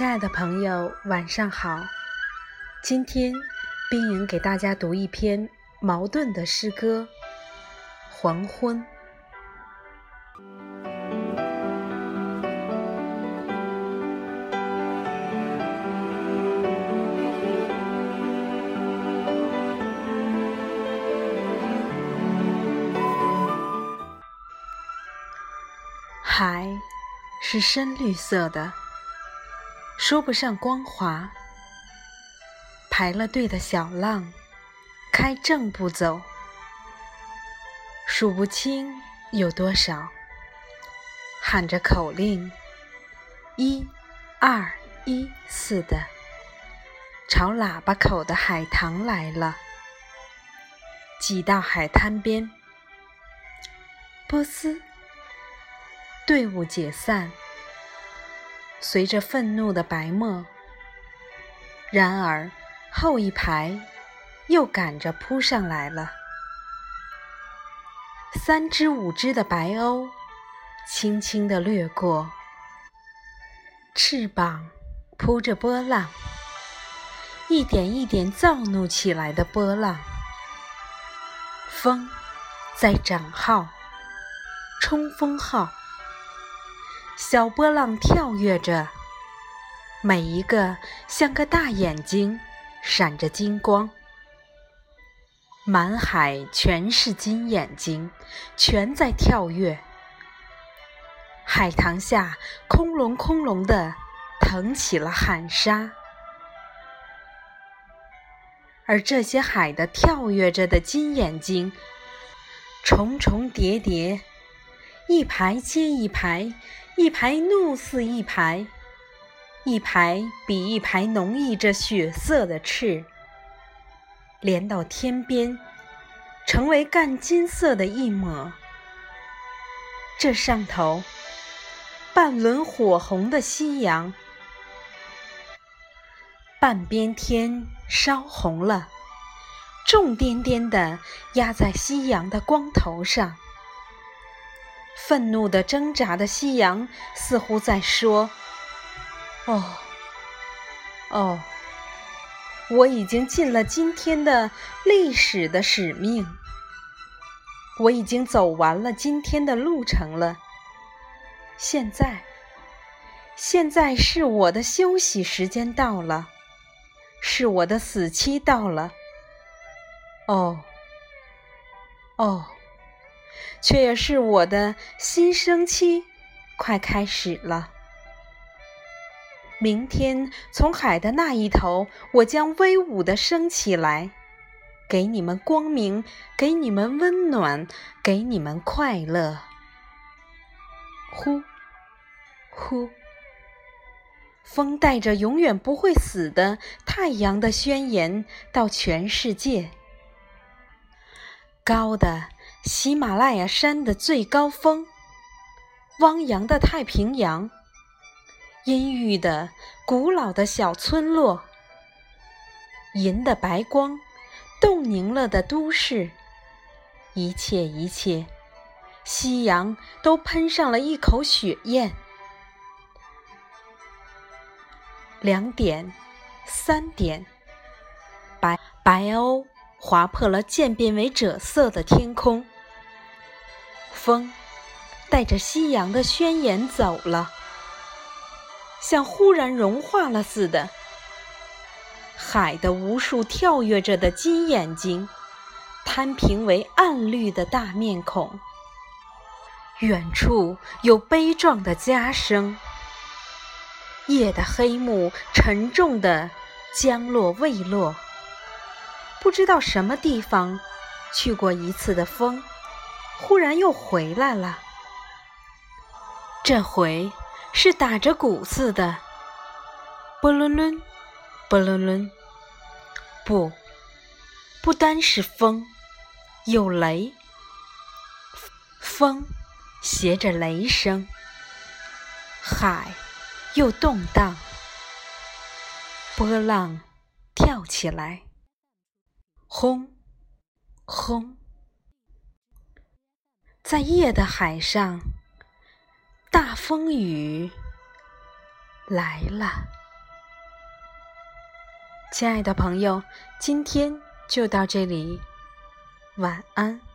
亲爱的朋友，晚上好。今天，冰莹给大家读一篇茅盾的诗歌《黄昏》。海是深绿色的。说不上光滑，排了队的小浪开正步走，数不清有多少，喊着口令，一、二、一似的，朝喇叭口的海棠来了，挤到海滩边，波斯，队伍解散。随着愤怒的白沫，然而后一排又赶着扑上来了。三只五只的白鸥轻轻地掠过，翅膀扑着波浪，一点一点躁怒起来的波浪。风在涨号，冲锋号。小波浪跳跃着，每一个像个大眼睛，闪着金光。满海全是金眼睛，全在跳跃。海棠下，空隆空隆的腾起了海沙，而这些海的跳跃着的金眼睛，重重叠叠，一排接一排。一排怒似一排，一排比一排浓溢着血色的翅，连到天边，成为干金色的一抹。这上头，半轮火红的夕阳，半边天烧红了，重颠颠的压在夕阳的光头上。愤怒的挣扎的夕阳，似乎在说：“哦，哦，我已经尽了今天的历史的使命，我已经走完了今天的路程了。现在，现在是我的休息时间到了，是我的死期到了。哦，哦。”却也是我的新生期，快开始了。明天从海的那一头，我将威武地升起来，给你们光明，给你们温暖，给你们快乐。呼，呼，风带着永远不会死的太阳的宣言到全世界。高的。喜马拉雅山的最高峰，汪洋的太平洋，阴郁的古老的小村落，银的白光，冻凝了的都市，一切一切，夕阳都喷上了一口血焰。两点，三点，白白鸥。划破了渐变为赭色的天空，风带着夕阳的宣言走了，像忽然融化了似的。海的无数跳跃着的金眼睛，摊平为暗绿的大面孔。远处有悲壮的家声，夜的黑幕沉重的将落未落。不知道什么地方去过一次的风，忽然又回来了。这回是打着鼓似的，波伦伦，波伦伦。不，不单是风，有雷，风携着雷声，海又动荡，波浪跳起来。轰，轰，在夜的海上大风雨来了。亲爱的朋友今天就到这里晚安。